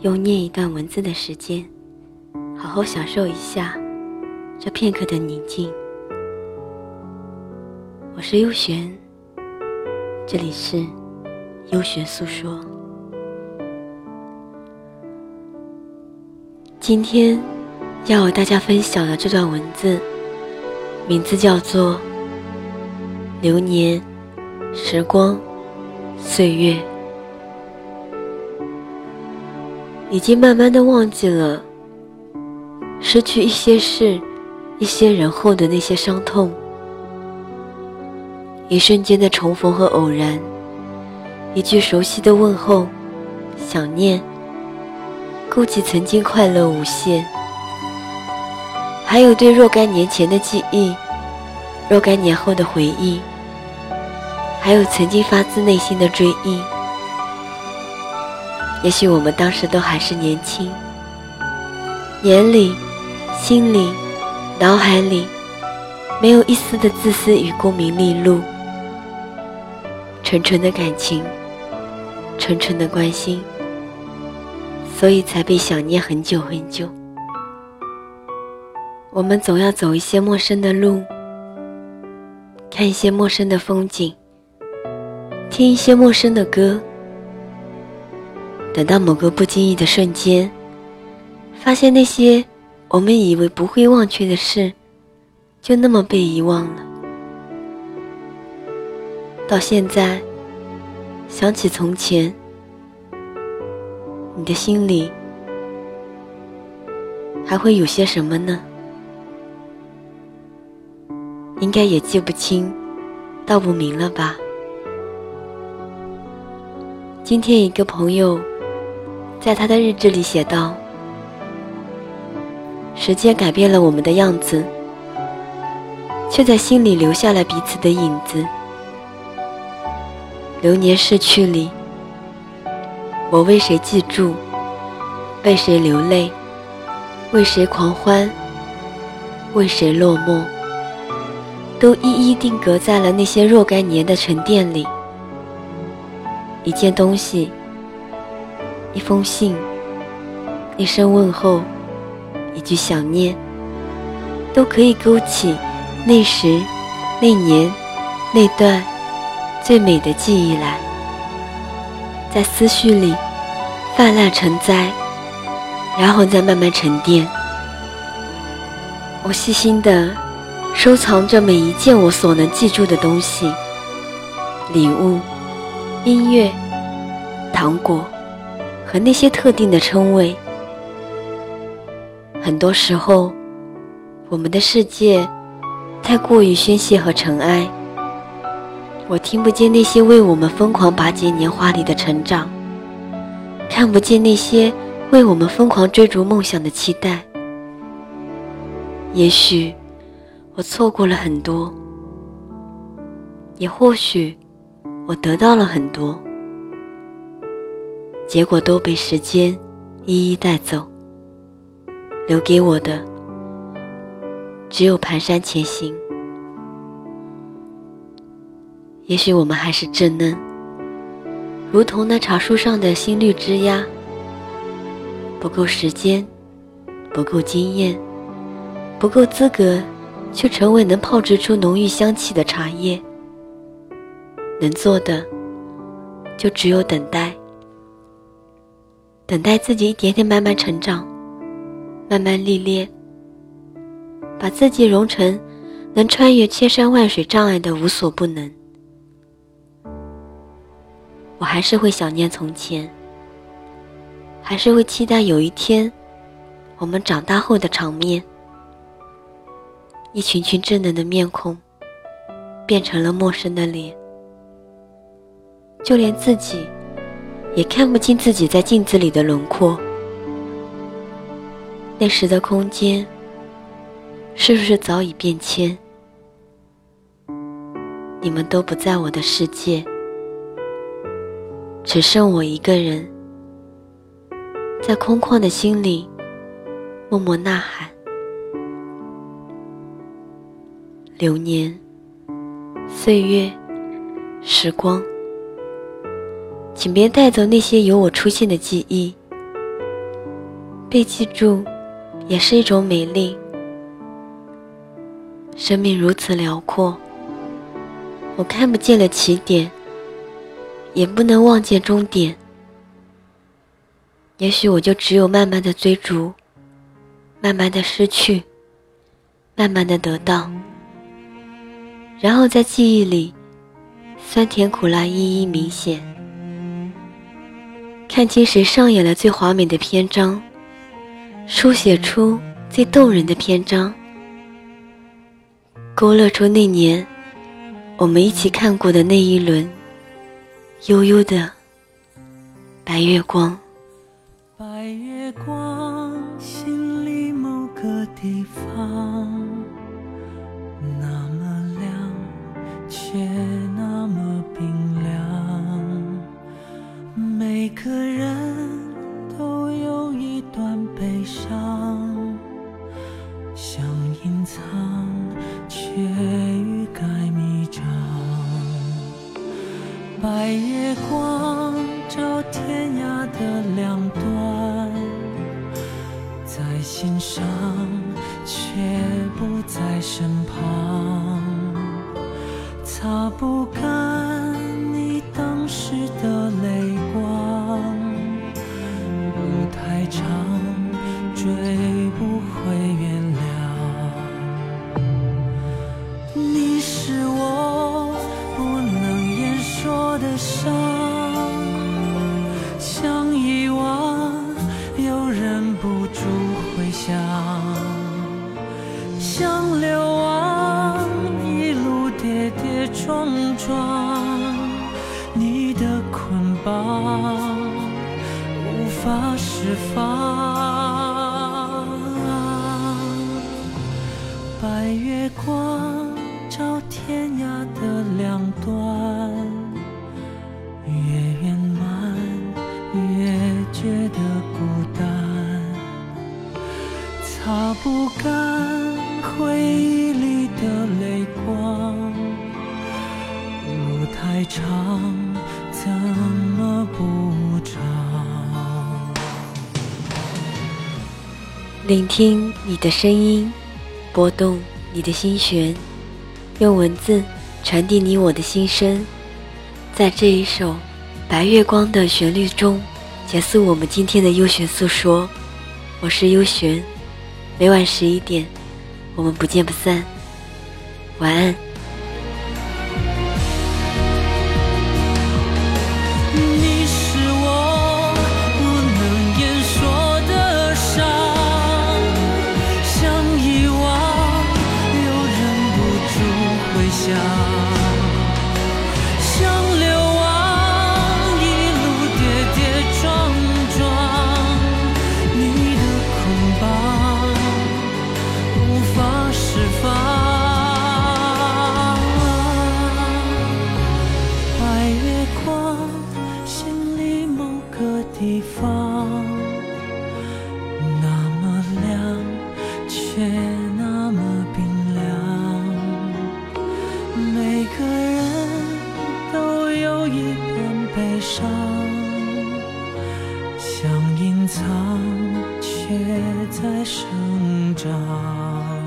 用念一段文字的时间，好好享受一下。这片刻的宁静，我是幽玄，这里是幽玄诉说。今天要和大家分享的这段文字，名字叫做《流年、时光、岁月》，已经慢慢的忘记了，失去一些事。一些人后的那些伤痛，一瞬间的重逢和偶然，一句熟悉的问候，想念，勾起曾经快乐无限，还有对若干年前的记忆，若干年后的回忆，还有曾经发自内心的追忆。也许我们当时都还是年轻，眼里，心里。脑海里没有一丝的自私与功名利禄，纯纯的感情，纯纯的关心，所以才被想念很久很久。我们总要走一些陌生的路，看一些陌生的风景，听一些陌生的歌，等到某个不经意的瞬间，发现那些。我们以为不会忘却的事，就那么被遗忘了。到现在，想起从前，你的心里还会有些什么呢？应该也记不清、道不明了吧？今天，一个朋友在他的日志里写道。时间改变了我们的样子，却在心里留下了彼此的影子。流年逝去里，我为谁记住？为谁流泪？为谁狂欢？为谁落寞？都一一定格在了那些若干年的沉淀里。一件东西，一封信，一声问候。一句想念，都可以勾起那时、那年、那段最美的记忆来，在思绪里泛滥成灾，然后再慢慢沉淀。我细心的收藏着每一件我所能记住的东西，礼物、音乐、糖果和那些特定的称谓。很多时候，我们的世界太过于宣泄和尘埃。我听不见那些为我们疯狂拔节年华里的成长，看不见那些为我们疯狂追逐梦想的期待。也许我错过了很多，也或许我得到了很多，结果都被时间一一带走。留给我的只有蹒跚前行。也许我们还是稚嫩，如同那茶树上的新绿枝丫，不够时间，不够经验，不够资格，去成为能泡制出浓郁香气的茶叶。能做的，就只有等待，等待自己一点点慢慢成长。慢慢历练，把自己融成能穿越千山万水障碍的无所不能。我还是会想念从前，还是会期待有一天，我们长大后的场面。一群群稚嫩的面孔，变成了陌生的脸，就连自己，也看不清自己在镜子里的轮廓。那时的空间是不是早已变迁？你们都不在我的世界，只剩我一个人，在空旷的心里默默呐喊。流年、岁月、时光，请别带走那些有我出现的记忆。被记住，也是一种美丽。生命如此辽阔，我看不见了起点，也不能望见终点。也许我就只有慢慢的追逐，慢慢的失去，慢慢的得到。然后在记忆里，酸甜苦辣一一明显，看清谁上演了最华美的篇章，书写出最动人的篇章，勾勒出那年我们一起看过的那一轮悠悠的白月光。白月光照天涯的两端，在心上，却不在身旁。擦不干你当时的泪光，路太长，追像流亡。一路跌跌撞撞，你的捆绑无法释放。白月光照天涯的两端，聆听你的声音，拨动你的心弦，用文字传递你我的心声，在这一首《白月光》的旋律中，结束我们今天的幽玄诉说。我是幽玄，每晚十一点，我们不见不散。晚安。家。想隐藏，却在生长。